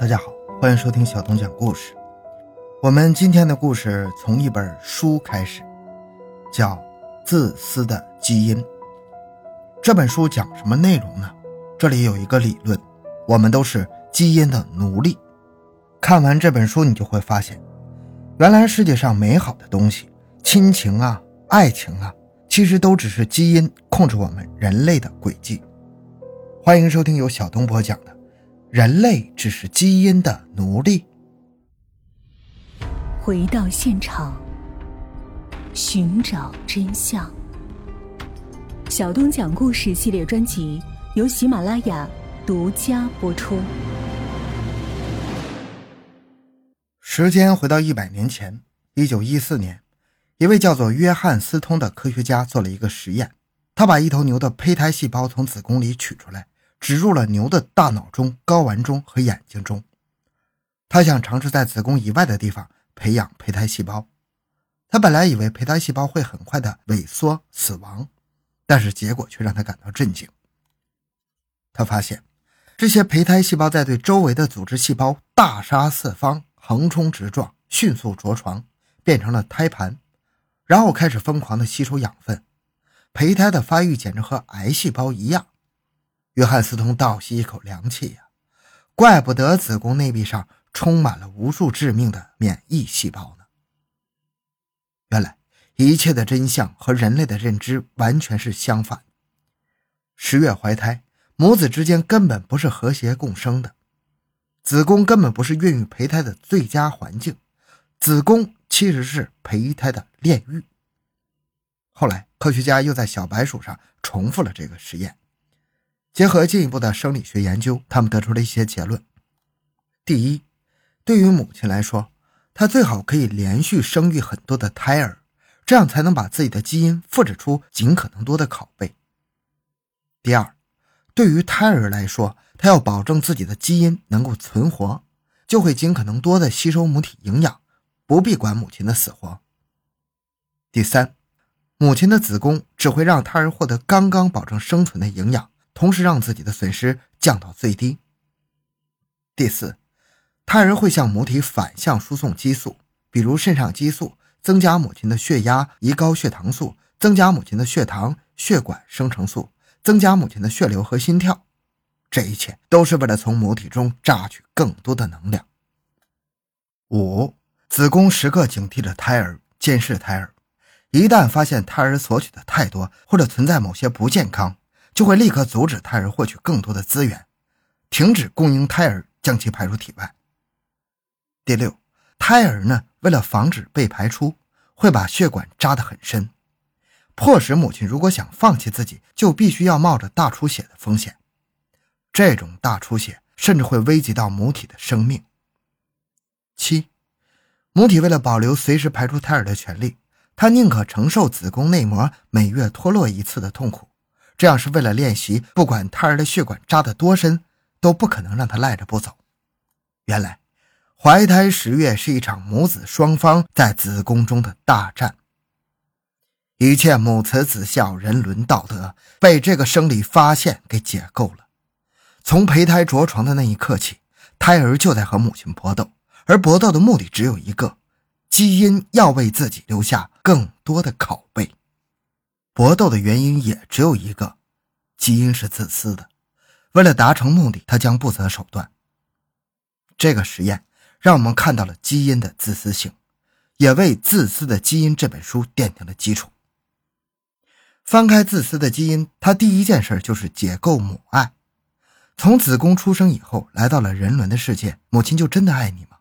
大家好，欢迎收听小东讲故事。我们今天的故事从一本书开始，叫《自私的基因》。这本书讲什么内容呢？这里有一个理论：我们都是基因的奴隶。看完这本书，你就会发现，原来世界上美好的东西，亲情啊、爱情啊，其实都只是基因控制我们人类的轨迹。欢迎收听由小东播讲的。人类只是基因的奴隶。回到现场，寻找真相。小东讲故事系列专辑由喜马拉雅独家播出。时间回到一百年前，一九一四年，一位叫做约翰斯通的科学家做了一个实验，他把一头牛的胚胎细胞从子宫里取出来。植入了牛的大脑中、睾丸中和眼睛中。他想尝试在子宫以外的地方培养胚胎细胞。他本来以为胚胎细胞会很快的萎缩死亡，但是结果却让他感到震惊。他发现，这些胚胎细胞在对周围的组织细胞大杀四方、横冲直撞、迅速着床，变成了胎盘，然后开始疯狂的吸收养分。胚胎的发育简直和癌细胞一样。约翰斯通倒吸一口凉气呀，怪不得子宫内壁上充满了无数致命的免疫细胞呢。原来一切的真相和人类的认知完全是相反。十月怀胎，母子之间根本不是和谐共生的，子宫根本不是孕育胚胎的最佳环境，子宫其实是胚胎的炼狱。后来，科学家又在小白鼠上重复了这个实验。结合进一步的生理学研究，他们得出了一些结论：第一，对于母亲来说，她最好可以连续生育很多的胎儿，这样才能把自己的基因复制出尽可能多的拷贝；第二，对于胎儿来说，他要保证自己的基因能够存活，就会尽可能多的吸收母体营养，不必管母亲的死活；第三，母亲的子宫只会让胎儿获得刚刚保证生存的营养。同时让自己的损失降到最低。第四，胎儿会向母体反向输送激素，比如肾上激素，增加母亲的血压，胰高血糖素，增加母亲的血糖、血管生成素，增加母亲的血流和心跳。这一切都是为了从母体中榨取更多的能量。五，子宫时刻警惕着胎儿，监视胎儿，一旦发现胎儿索取的太多，或者存在某些不健康。就会立刻阻止胎儿获取更多的资源，停止供应胎儿，将其排出体外。第六，胎儿呢，为了防止被排出，会把血管扎得很深，迫使母亲如果想放弃自己，就必须要冒着大出血的风险。这种大出血甚至会危及到母体的生命。七，母体为了保留随时排出胎儿的权利，她宁可承受子宫内膜每月脱落一次的痛苦。这样是为了练习，不管胎儿的血管扎得多深，都不可能让他赖着不走。原来，怀胎十月是一场母子双方在子宫中的大战。一切母慈子孝、人伦道德被这个生理发现给解构了。从胚胎着床的那一刻起，胎儿就在和母亲搏斗，而搏斗的目的只有一个：基因要为自己留下更多的拷贝。搏斗的原因也只有一个，基因是自私的，为了达成目的，他将不择手段。这个实验让我们看到了基因的自私性，也为《自私的基因》这本书奠定了基础。翻开《自私的基因》，他第一件事就是解构母爱。从子宫出生以后，来到了人伦的世界，母亲就真的爱你吗？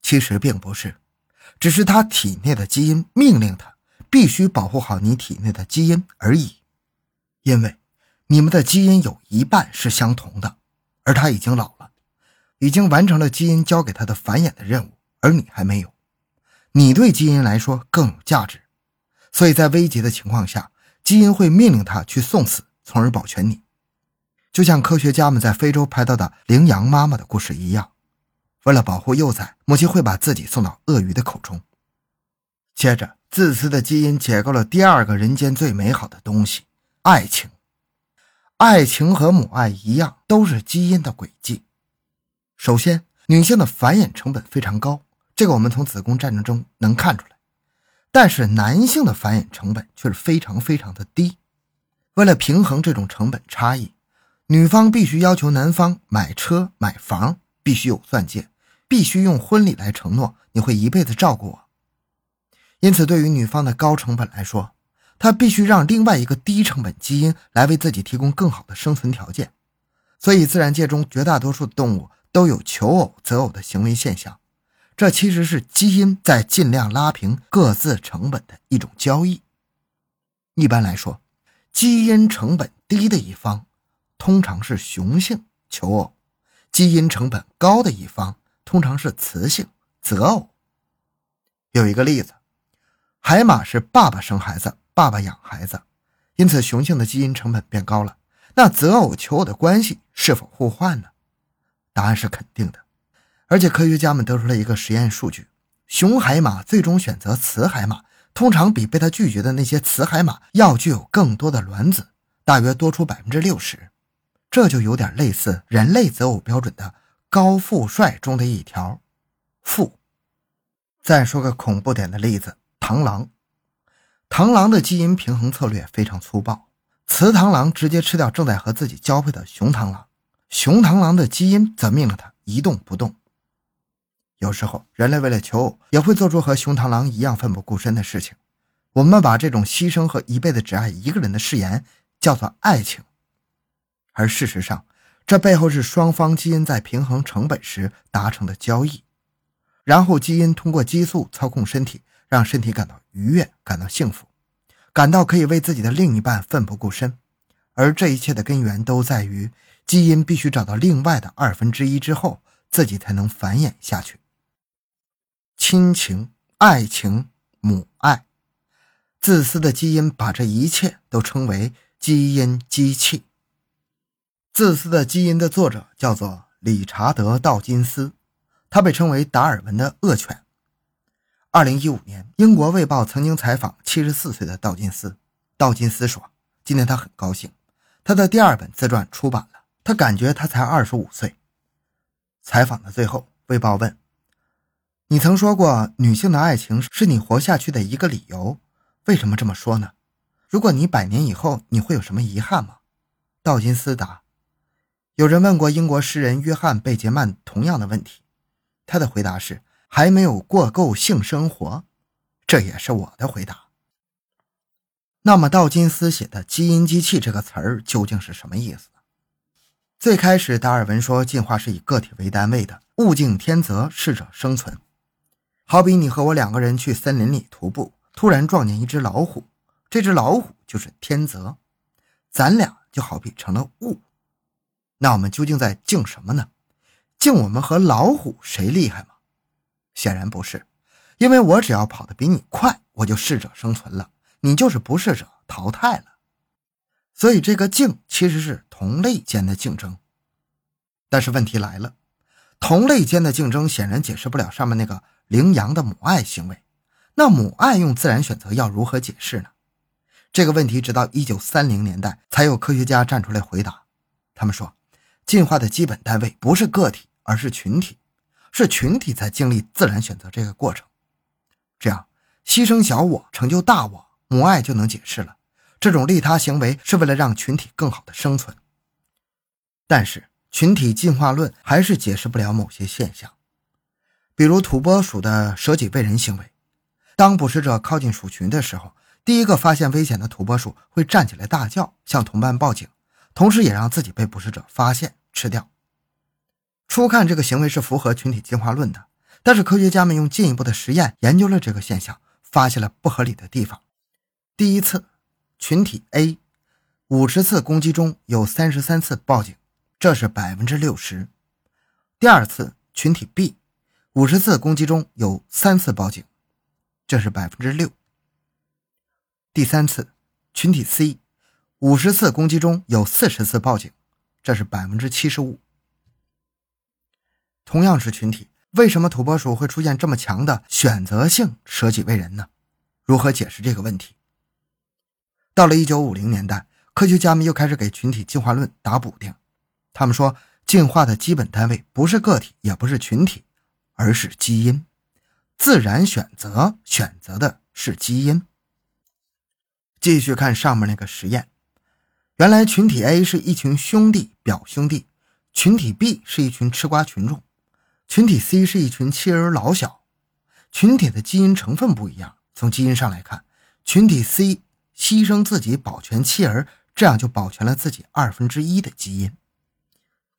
其实并不是，只是他体内的基因命令他。必须保护好你体内的基因而已，因为你们的基因有一半是相同的，而他已经老了，已经完成了基因交给他的繁衍的任务，而你还没有。你对基因来说更有价值，所以在危急的情况下，基因会命令他去送死，从而保全你。就像科学家们在非洲拍到的羚羊妈妈的故事一样，为了保护幼崽，母亲会把自己送到鳄鱼的口中，接着。自私的基因解构了第二个人间最美好的东西——爱情。爱情和母爱一样，都是基因的轨迹。首先，女性的繁衍成本非常高，这个我们从子宫战争中能看出来。但是男性的繁衍成本却是非常非常的低。为了平衡这种成本差异，女方必须要求男方买车买房，必须有钻戒，必须用婚礼来承诺你会一辈子照顾我。因此，对于女方的高成本来说，她必须让另外一个低成本基因来为自己提供更好的生存条件。所以，自然界中绝大多数动物都有求偶择偶的行为现象。这其实是基因在尽量拉平各自成本的一种交易。一般来说，基因成本低的一方通常是雄性求偶，基因成本高的一方通常是雌性择偶。有一个例子，海马是爸爸生孩子，爸爸养孩子，因此雄性的基因成本变高了。那择偶求偶的关系是否互换呢？答案是肯定的。而且科学家们得出了一个实验数据：雄海马最终选择雌海马，通常比被他拒绝的那些雌海马要具有更多的卵子，大约多出百分之六十。这就有点类似人类择偶标准的高富帅中的一条“富”。再说个恐怖点的例子：螳螂。螳螂的基因平衡策略非常粗暴，雌螳螂直接吃掉正在和自己交配的雄螳螂，雄螳螂的基因则命令它一动不动。有时候，人类为了求偶，也会做出和雄螳螂一样奋不顾身的事情。我们把这种牺牲和一辈子只爱一个人的誓言叫做爱情，而事实上，这背后是双方基因在平衡成本时达成的交易。然后，基因通过激素操控身体，让身体感到愉悦，感到幸福，感到可以为自己的另一半奋不顾身。而这一切的根源都在于基因必须找到另外的二分之一之后，自己才能繁衍下去。亲情、爱情、母爱，自私的基因把这一切都称为基因机器。自私的基因的作者叫做理查德·道金斯，他被称为达尔文的恶犬。二零一五年，英国《卫报》曾经采访七十四岁的道金斯，道金斯说：“今天他很高兴，他的第二本自传出版了。他感觉他才二十五岁。”采访的最后，《卫报》问。你曾说过，女性的爱情是你活下去的一个理由。为什么这么说呢？如果你百年以后，你会有什么遗憾吗？道金斯答：有人问过英国诗人约翰·贝杰曼同样的问题，他的回答是还没有过够性生活。这也是我的回答。那么，道金斯写的“基因机器”这个词儿究竟是什么意思呢？最开始，达尔文说进化是以个体为单位的，物竞天择，适者生存。好比你和我两个人去森林里徒步，突然撞见一只老虎，这只老虎就是天择，咱俩就好比成了物。那我们究竟在竞什么呢？竞我们和老虎谁厉害吗？显然不是，因为我只要跑得比你快，我就适者生存了，你就是不适者淘汰了。所以这个竞其实是同类间的竞争。但是问题来了，同类间的竞争显然解释不了上面那个。羚羊的母爱行为，那母爱用自然选择要如何解释呢？这个问题直到一九三零年代才有科学家站出来回答。他们说，进化的基本单位不是个体，而是群体，是群体在经历自然选择这个过程。这样，牺牲小我成就大我，母爱就能解释了。这种利他行为是为了让群体更好的生存。但是，群体进化论还是解释不了某些现象。比如土拨鼠的舍己为人行为，当捕食者靠近鼠群的时候，第一个发现危险的土拨鼠会站起来大叫，向同伴报警，同时也让自己被捕食者发现吃掉。初看这个行为是符合群体进化论的，但是科学家们用进一步的实验研究了这个现象，发现了不合理的地方。第一次，群体 A 五十次攻击中有三十三次报警，这是百分之六十。第二次，群体 B。五十次攻击中有三次报警，这是百分之六。第三次，群体 C，五十次攻击中有四十次报警，这是百分之七十五。同样是群体，为什么土拨鼠会出现这么强的选择性舍己为人呢？如何解释这个问题？到了一九五零年代，科学家们又开始给群体进化论打补丁，他们说进化的基本单位不是个体，也不是群体，而是基因。自然选择选择的是基因。继续看上面那个实验，原来群体 A 是一群兄弟表兄弟，群体 B 是一群吃瓜群众，群体 C 是一群妻儿老小。群体的基因成分不一样，从基因上来看，群体 C 牺牲自己保全妻儿，这样就保全了自己二分之一的基因；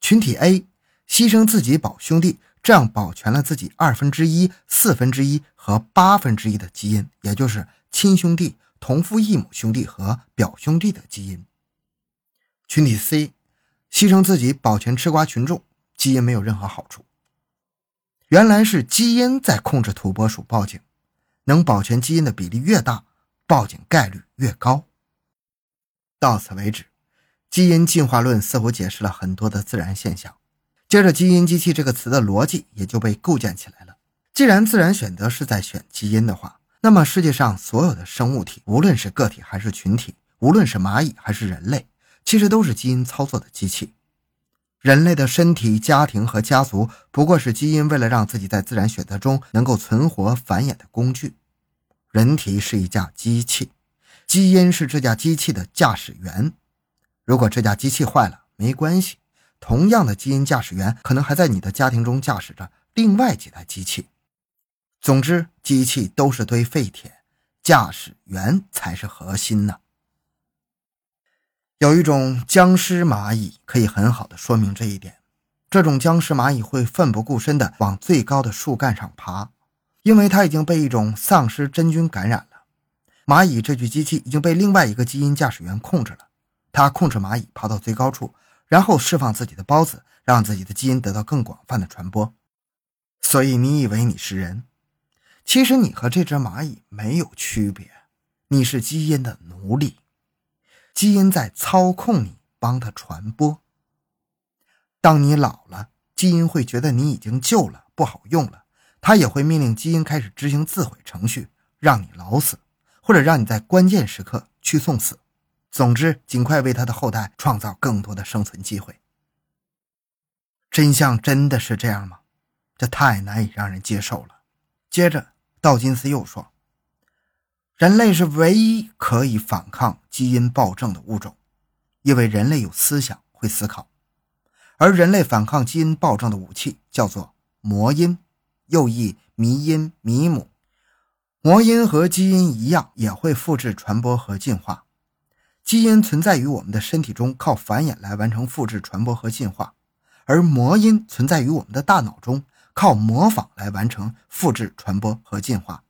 群体 A 牺牲自己保兄弟。这样保全了自己二分之一、四分之一和八分之一的基因，也就是亲兄弟、同父异母兄弟和表兄弟的基因。群体 C 牺牲自己保全吃瓜群众，基因没有任何好处。原来是基因在控制土拨鼠报警，能保全基因的比例越大，报警概率越高。到此为止，基因进化论似乎解释了很多的自然现象。接着，基因机器这个词的逻辑也就被构建起来了。既然自然选择是在选基因的话，那么世界上所有的生物体，无论是个体还是群体，无论是蚂蚁还是人类，其实都是基因操作的机器。人类的身体、家庭和家族，不过是基因为了让自己在自然选择中能够存活繁衍的工具。人体是一架机器，基因是这架机器的驾驶员。如果这架机器坏了，没关系。同样的基因驾驶员可能还在你的家庭中驾驶着另外几台机器。总之，机器都是堆废铁，驾驶员才是核心呢。有一种僵尸蚂蚁可以很好的说明这一点。这种僵尸蚂蚁会奋不顾身地往最高的树干上爬，因为它已经被一种丧尸真菌感染了。蚂蚁这具机器已经被另外一个基因驾驶员控制了，它控制蚂蚁爬到最高处。然后释放自己的孢子，让自己的基因得到更广泛的传播。所以你以为你是人，其实你和这只蚂蚁没有区别，你是基因的奴隶，基因在操控你，帮他传播。当你老了，基因会觉得你已经旧了，不好用了，它也会命令基因开始执行自毁程序，让你老死，或者让你在关键时刻去送死。总之，尽快为他的后代创造更多的生存机会。真相真的是这样吗？这太难以让人接受了。接着，道金斯又说：“人类是唯一可以反抗基因暴政的物种，因为人类有思想，会思考。而人类反抗基因暴政的武器叫做魔音，又译迷音、迷母。魔音和基因一样，也会复制、传播和进化。”基因存在于我们的身体中，靠繁衍来完成复制、传播和进化；而魔音存在于我们的大脑中，靠模仿来完成复制、传播和进化。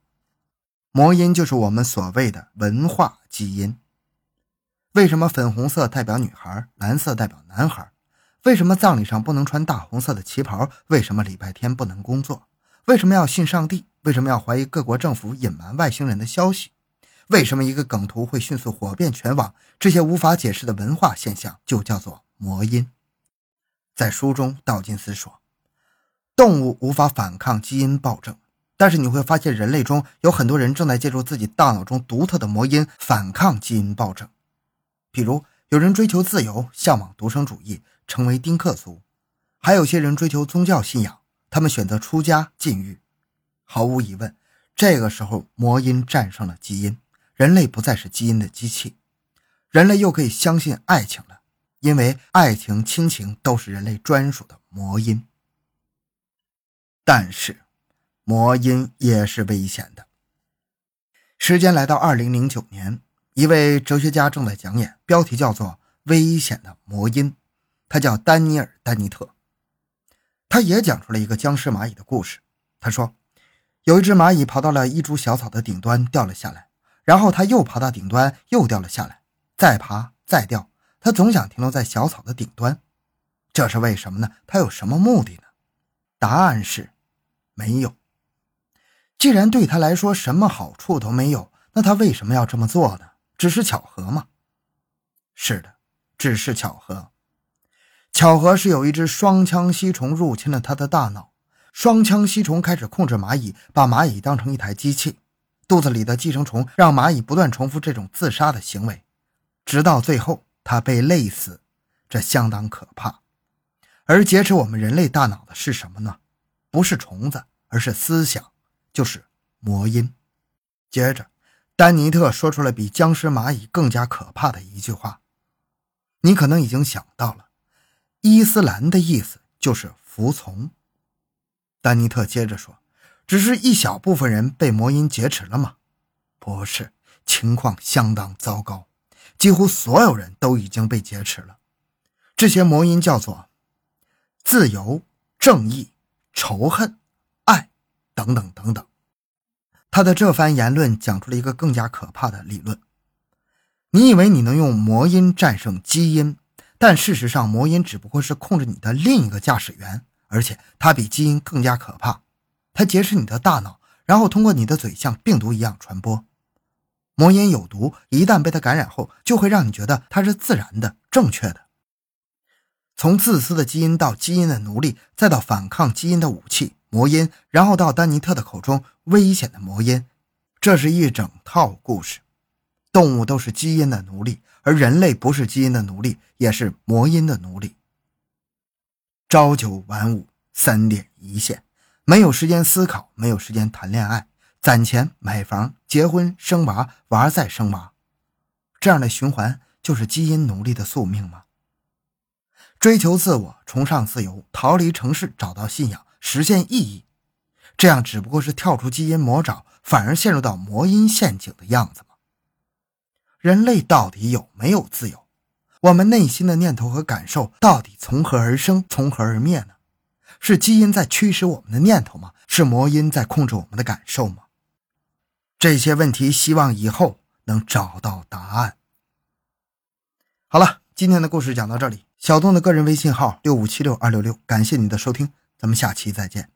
魔音就是我们所谓的文化基因。为什么粉红色代表女孩，蓝色代表男孩？为什么葬礼上不能穿大红色的旗袍？为什么礼拜天不能工作？为什么要信上帝？为什么要怀疑各国政府隐瞒外星人的消息？为什么一个梗图会迅速火遍全网？这些无法解释的文化现象就叫做魔音。在书中，道金斯说，动物无法反抗基因暴政，但是你会发现人类中有很多人正在借助自己大脑中独特的魔音反抗基因暴政。比如，有人追求自由，向往独生主义，成为丁克族；还有些人追求宗教信仰，他们选择出家禁欲。毫无疑问，这个时候魔音战胜了基因。人类不再是基因的机器，人类又可以相信爱情了，因为爱情、亲情都是人类专属的魔音。但是，魔音也是危险的。时间来到二零零九年，一位哲学家正在讲演，标题叫做《危险的魔音》，他叫丹尼尔·丹尼特，他也讲出了一个僵尸蚂蚁的故事。他说，有一只蚂蚁爬到了一株小草的顶端，掉了下来。然后它又爬到顶端，又掉了下来，再爬，再掉。它总想停留在小草的顶端，这是为什么呢？他有什么目的呢？答案是，没有。既然对他来说什么好处都没有，那他为什么要这么做呢？只是巧合吗？是的，只是巧合。巧合是有一只双枪吸虫入侵了他的大脑，双枪吸虫开始控制蚂蚁，把蚂蚁当成一台机器。肚子里的寄生虫让蚂蚁不断重复这种自杀的行为，直到最后它被累死，这相当可怕。而劫持我们人类大脑的是什么呢？不是虫子，而是思想，就是魔音。接着，丹尼特说出了比僵尸蚂蚁更加可怕的一句话。你可能已经想到了，伊斯兰的意思就是服从。丹尼特接着说：“只是一小部分人被魔音劫持了吗？不是，情况相当糟糕，几乎所有人都已经被劫持了。这些魔音叫做自由、正义、仇恨、等等等等。”他的这番言论讲出了一个更加可怕的理论。你以为你能用魔音战胜基因，但事实上，魔音只不过是控制你的另一个驾驶员，而且它比基因更加可怕。它劫持你的大脑，然后通过你的嘴像病毒一样传播。魔音有毒，一旦被它感染后，就会让你觉得它是自然的、正确的。从自私的基因到基因的奴隶，再到反抗基因的武器——魔音，然后到丹尼特的口中危险的魔音，这是一整套故事。动物都是基因的奴隶，而人类不是基因的奴隶，也是魔音的奴隶。朝九晚五，三点一线，没有时间思考，没有时间谈恋爱，攒钱买房、结婚、生娃、娃再生娃，这样的循环就是基因奴隶的宿命吗？追求自我，崇尚自由，逃离城市，找到信仰，实现意义，这样只不过是跳出基因魔爪，反而陷入到魔音陷阱的样子。人类到底有没有自由？我们内心的念头和感受到底从何而生，从何而灭呢？是基因在驱使我们的念头吗？是魔音在控制我们的感受吗？这些问题，希望以后能找到答案。好了，今天的故事讲到这里。小东的个人微信号六五七六二六六，感谢你的收听，咱们下期再见。